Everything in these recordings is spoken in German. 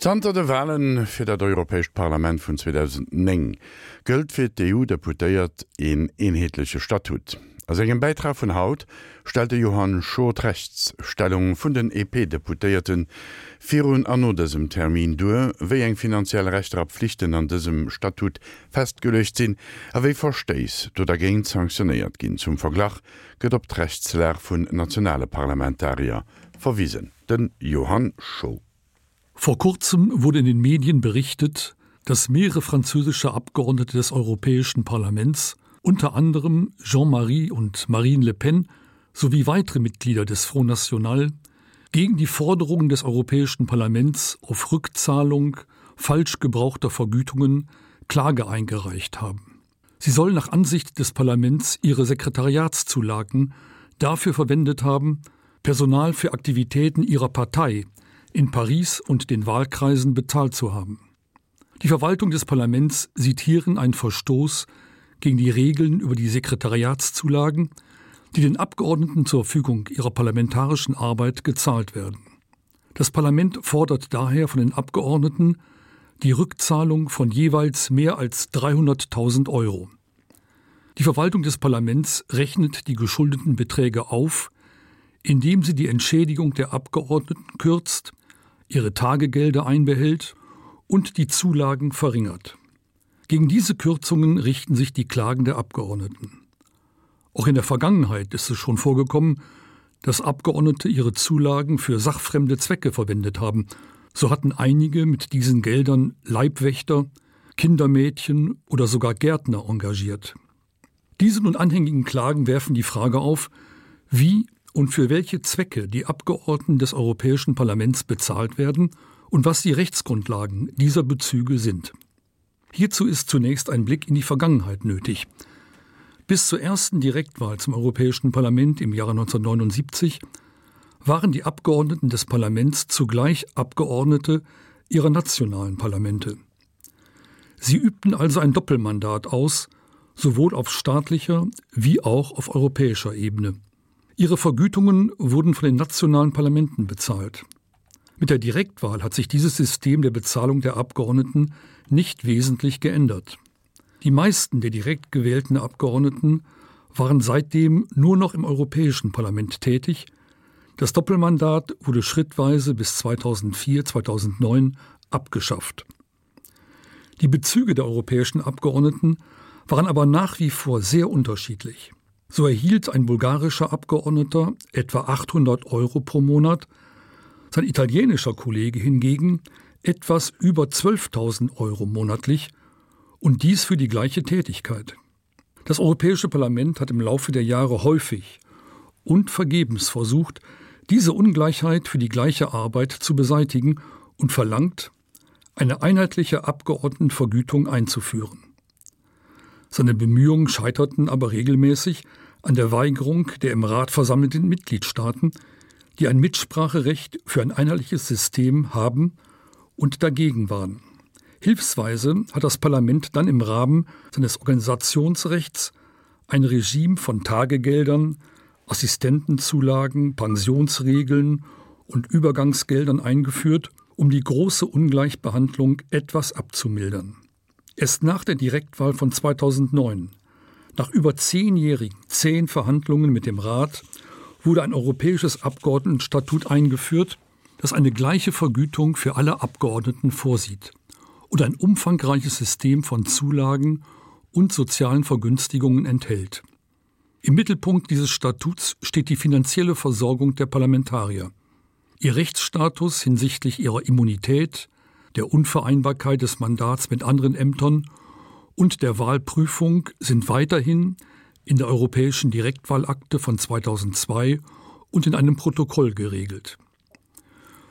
Zter de Wellen fir dat Europäesch Parlament vun 2009 gëlt fir d'EU deputéiert en enhetlesche Statut. Ass engem Beitrag vun Haut stellte Johann Schotrechtsstellung vun den EP-Deputéierten virun anodesem Termin due, wéi eng finanziell rechter Pflichten an dessem Statut festgelecht sinn, aéi versteis, do der géint sanktioniert ginn zum Verglach gëtt op d vun nationale Parlamentarier verwiesen. Den Johann Schot. Vor kurzem wurde in den Medien berichtet, dass mehrere französische Abgeordnete des Europäischen Parlaments, unter anderem Jean-Marie und Marine Le Pen sowie weitere Mitglieder des Front National, gegen die Forderungen des Europäischen Parlaments auf Rückzahlung falsch gebrauchter Vergütungen Klage eingereicht haben. Sie sollen nach Ansicht des Parlaments ihre Sekretariatszulagen dafür verwendet haben, Personal für Aktivitäten ihrer Partei in Paris und den Wahlkreisen bezahlt zu haben. Die Verwaltung des Parlaments sieht hierin einen Verstoß gegen die Regeln über die Sekretariatszulagen, die den Abgeordneten zur Verfügung ihrer parlamentarischen Arbeit gezahlt werden. Das Parlament fordert daher von den Abgeordneten die Rückzahlung von jeweils mehr als 300.000 Euro. Die Verwaltung des Parlaments rechnet die geschuldeten Beträge auf, indem sie die Entschädigung der Abgeordneten kürzt, ihre Tagegelder einbehält und die Zulagen verringert. Gegen diese Kürzungen richten sich die Klagen der Abgeordneten. Auch in der Vergangenheit ist es schon vorgekommen, dass Abgeordnete ihre Zulagen für sachfremde Zwecke verwendet haben. So hatten einige mit diesen Geldern Leibwächter, Kindermädchen oder sogar Gärtner engagiert. Diese nun anhängigen Klagen werfen die Frage auf, wie und für welche Zwecke die Abgeordneten des Europäischen Parlaments bezahlt werden und was die Rechtsgrundlagen dieser Bezüge sind. Hierzu ist zunächst ein Blick in die Vergangenheit nötig. Bis zur ersten Direktwahl zum Europäischen Parlament im Jahre 1979 waren die Abgeordneten des Parlaments zugleich Abgeordnete ihrer nationalen Parlamente. Sie übten also ein Doppelmandat aus, sowohl auf staatlicher wie auch auf europäischer Ebene. Ihre Vergütungen wurden von den nationalen Parlamenten bezahlt. Mit der Direktwahl hat sich dieses System der Bezahlung der Abgeordneten nicht wesentlich geändert. Die meisten der direkt gewählten Abgeordneten waren seitdem nur noch im Europäischen Parlament tätig. Das Doppelmandat wurde schrittweise bis 2004 2009 abgeschafft. Die Bezüge der europäischen Abgeordneten waren aber nach wie vor sehr unterschiedlich. So erhielt ein bulgarischer Abgeordneter etwa 800 Euro pro Monat, sein italienischer Kollege hingegen etwas über 12.000 Euro monatlich und dies für die gleiche Tätigkeit. Das Europäische Parlament hat im Laufe der Jahre häufig und vergebens versucht, diese Ungleichheit für die gleiche Arbeit zu beseitigen und verlangt, eine einheitliche Abgeordnetenvergütung einzuführen. Seine Bemühungen scheiterten aber regelmäßig an der Weigerung der im Rat versammelten Mitgliedstaaten, die ein Mitspracherecht für ein einheitliches System haben und dagegen waren. Hilfsweise hat das Parlament dann im Rahmen seines Organisationsrechts ein Regime von Tagegeldern, Assistentenzulagen, Pensionsregeln und Übergangsgeldern eingeführt, um die große Ungleichbehandlung etwas abzumildern. Erst nach der Direktwahl von 2009, nach über zehnjährigen zehn Verhandlungen mit dem Rat, wurde ein europäisches Abgeordnetenstatut eingeführt, das eine gleiche Vergütung für alle Abgeordneten vorsieht und ein umfangreiches System von Zulagen und sozialen Vergünstigungen enthält. Im Mittelpunkt dieses Statuts steht die finanzielle Versorgung der Parlamentarier. Ihr Rechtsstatus hinsichtlich ihrer Immunität, der Unvereinbarkeit des Mandats mit anderen Ämtern und der Wahlprüfung sind weiterhin in der europäischen Direktwahlakte von 2002 und in einem Protokoll geregelt.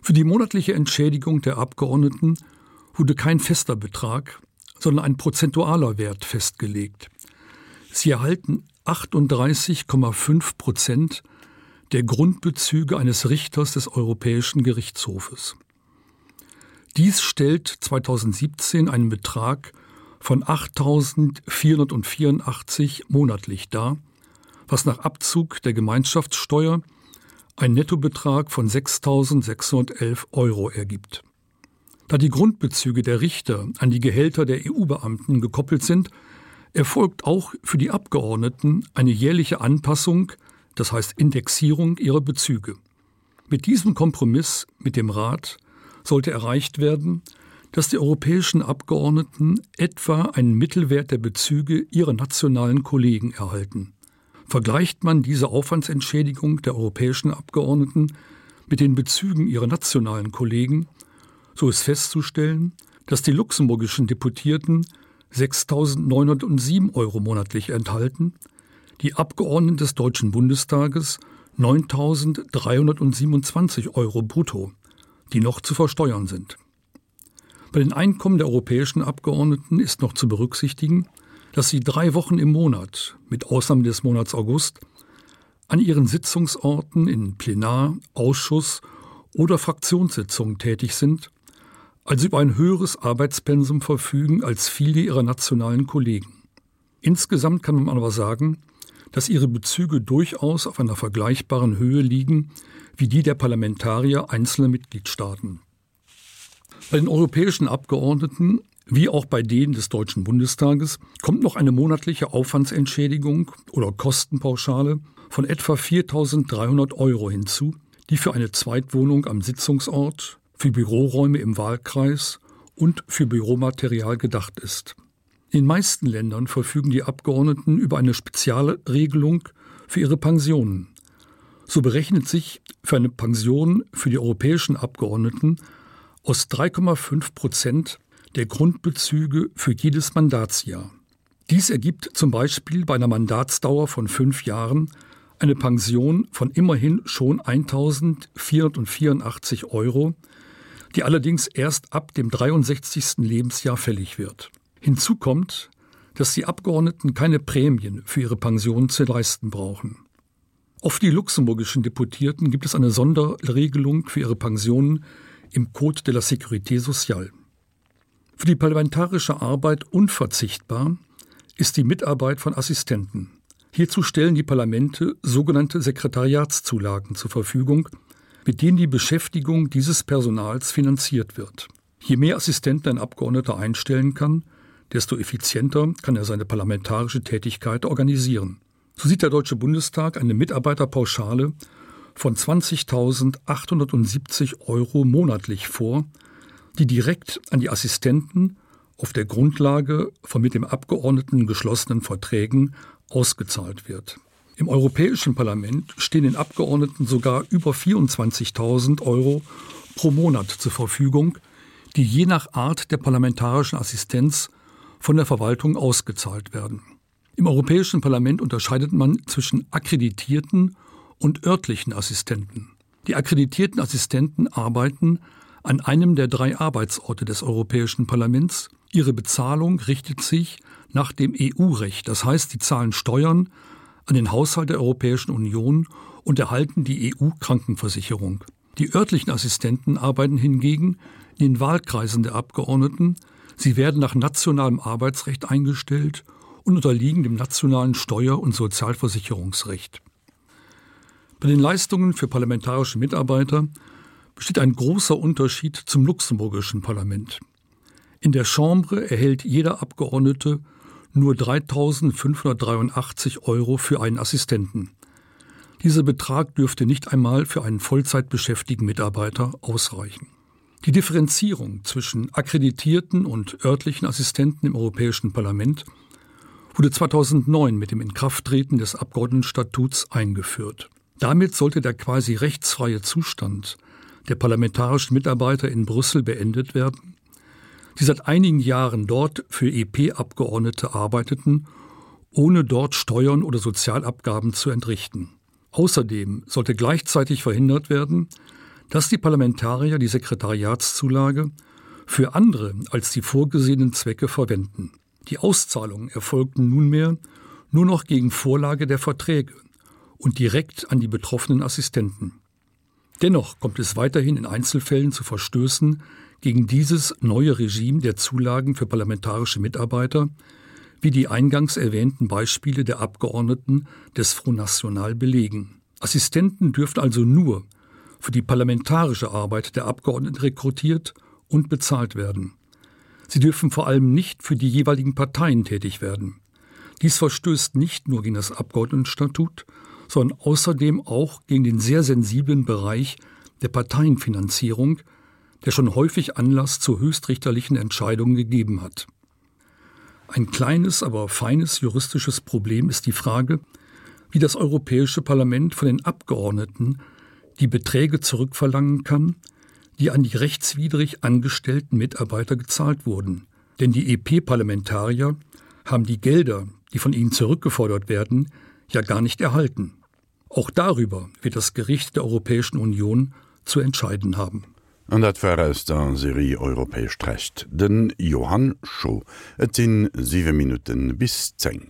Für die monatliche Entschädigung der Abgeordneten wurde kein fester Betrag, sondern ein prozentualer Wert festgelegt. Sie erhalten 38,5 Prozent der Grundbezüge eines Richters des Europäischen Gerichtshofes. Dies stellt 2017 einen Betrag von 8.484 monatlich dar, was nach Abzug der Gemeinschaftssteuer ein Nettobetrag von 6.611 Euro ergibt. Da die Grundbezüge der Richter an die Gehälter der EU-Beamten gekoppelt sind, erfolgt auch für die Abgeordneten eine jährliche Anpassung, das heißt Indexierung ihrer Bezüge. Mit diesem Kompromiss mit dem Rat sollte erreicht werden, dass die europäischen Abgeordneten etwa einen Mittelwert der Bezüge ihrer nationalen Kollegen erhalten. Vergleicht man diese Aufwandsentschädigung der europäischen Abgeordneten mit den Bezügen ihrer nationalen Kollegen, so ist festzustellen, dass die luxemburgischen Deputierten 6.907 Euro monatlich enthalten, die Abgeordneten des Deutschen Bundestages 9.327 Euro brutto, die noch zu versteuern sind. Bei den Einkommen der europäischen Abgeordneten ist noch zu berücksichtigen, dass sie drei Wochen im Monat, mit Ausnahme des Monats August, an ihren Sitzungsorten in Plenar, Ausschuss oder Fraktionssitzungen tätig sind, also über ein höheres Arbeitspensum verfügen als viele ihrer nationalen Kollegen. Insgesamt kann man aber sagen, dass ihre Bezüge durchaus auf einer vergleichbaren Höhe liegen wie die der Parlamentarier einzelner Mitgliedstaaten. Bei den europäischen Abgeordneten wie auch bei denen des Deutschen Bundestages kommt noch eine monatliche Aufwandsentschädigung oder Kostenpauschale von etwa 4.300 Euro hinzu, die für eine Zweitwohnung am Sitzungsort, für Büroräume im Wahlkreis und für Büromaterial gedacht ist. In meisten Ländern verfügen die Abgeordneten über eine spezielle Regelung für ihre Pensionen. So berechnet sich für eine Pension für die europäischen Abgeordneten aus 3,5 Prozent der Grundbezüge für jedes Mandatsjahr. Dies ergibt zum Beispiel bei einer Mandatsdauer von fünf Jahren eine Pension von immerhin schon 1484 Euro, die allerdings erst ab dem 63. Lebensjahr fällig wird. Hinzu kommt, dass die Abgeordneten keine Prämien für ihre Pension zu leisten brauchen. Auf die luxemburgischen Deputierten gibt es eine Sonderregelung für ihre Pensionen im Code de la Sécurité sociale. Für die parlamentarische Arbeit unverzichtbar ist die Mitarbeit von Assistenten. Hierzu stellen die Parlamente sogenannte Sekretariatszulagen zur Verfügung, mit denen die Beschäftigung dieses Personals finanziert wird. Je mehr Assistenten ein Abgeordneter einstellen kann, desto effizienter kann er seine parlamentarische Tätigkeit organisieren. So sieht der Deutsche Bundestag eine Mitarbeiterpauschale von 20.870 Euro monatlich vor, die direkt an die Assistenten auf der Grundlage von mit dem Abgeordneten geschlossenen Verträgen ausgezahlt wird. Im Europäischen Parlament stehen den Abgeordneten sogar über 24.000 Euro pro Monat zur Verfügung, die je nach Art der parlamentarischen Assistenz von der Verwaltung ausgezahlt werden. Im Europäischen Parlament unterscheidet man zwischen akkreditierten und örtlichen Assistenten. Die akkreditierten Assistenten arbeiten an einem der drei Arbeitsorte des Europäischen Parlaments. Ihre Bezahlung richtet sich nach dem EU-Recht, das heißt, sie zahlen Steuern an den Haushalt der Europäischen Union und erhalten die EU-Krankenversicherung. Die örtlichen Assistenten arbeiten hingegen in den Wahlkreisen der Abgeordneten. Sie werden nach nationalem Arbeitsrecht eingestellt und unterliegen dem nationalen Steuer- und Sozialversicherungsrecht. Bei den Leistungen für parlamentarische Mitarbeiter besteht ein großer Unterschied zum luxemburgischen Parlament. In der Chambre erhält jeder Abgeordnete nur 3.583 Euro für einen Assistenten. Dieser Betrag dürfte nicht einmal für einen vollzeitbeschäftigten Mitarbeiter ausreichen. Die Differenzierung zwischen akkreditierten und örtlichen Assistenten im Europäischen Parlament wurde 2009 mit dem Inkrafttreten des Abgeordnetenstatuts eingeführt. Damit sollte der quasi rechtsfreie Zustand der parlamentarischen Mitarbeiter in Brüssel beendet werden, die seit einigen Jahren dort für EP-Abgeordnete arbeiteten, ohne dort Steuern oder Sozialabgaben zu entrichten. Außerdem sollte gleichzeitig verhindert werden, dass die Parlamentarier die Sekretariatszulage für andere als die vorgesehenen Zwecke verwenden. Die Auszahlungen erfolgten nunmehr nur noch gegen Vorlage der Verträge und direkt an die betroffenen Assistenten. Dennoch kommt es weiterhin in Einzelfällen zu Verstößen gegen dieses neue Regime der Zulagen für parlamentarische Mitarbeiter, wie die eingangs erwähnten Beispiele der Abgeordneten des Front National belegen. Assistenten dürfen also nur für die parlamentarische Arbeit der Abgeordneten rekrutiert und bezahlt werden. Sie dürfen vor allem nicht für die jeweiligen Parteien tätig werden. Dies verstößt nicht nur gegen das Abgeordnetenstatut, sondern außerdem auch gegen den sehr sensiblen Bereich der Parteienfinanzierung, der schon häufig Anlass zu höchstrichterlichen Entscheidungen gegeben hat. Ein kleines, aber feines juristisches Problem ist die Frage, wie das Europäische Parlament von den Abgeordneten die Beträge zurückverlangen kann, die an die rechtswidrig angestellten Mitarbeiter gezahlt wurden. Denn die EP-Parlamentarier haben die Gelder, die von ihnen zurückgefordert werden, ja gar nicht erhalten. Auch darüber wird das Gericht der Europäischen Union zu entscheiden haben. An dat war aus der Serie europäesch recht. Den Johann Scho et sinn 7 Minuten bis 10.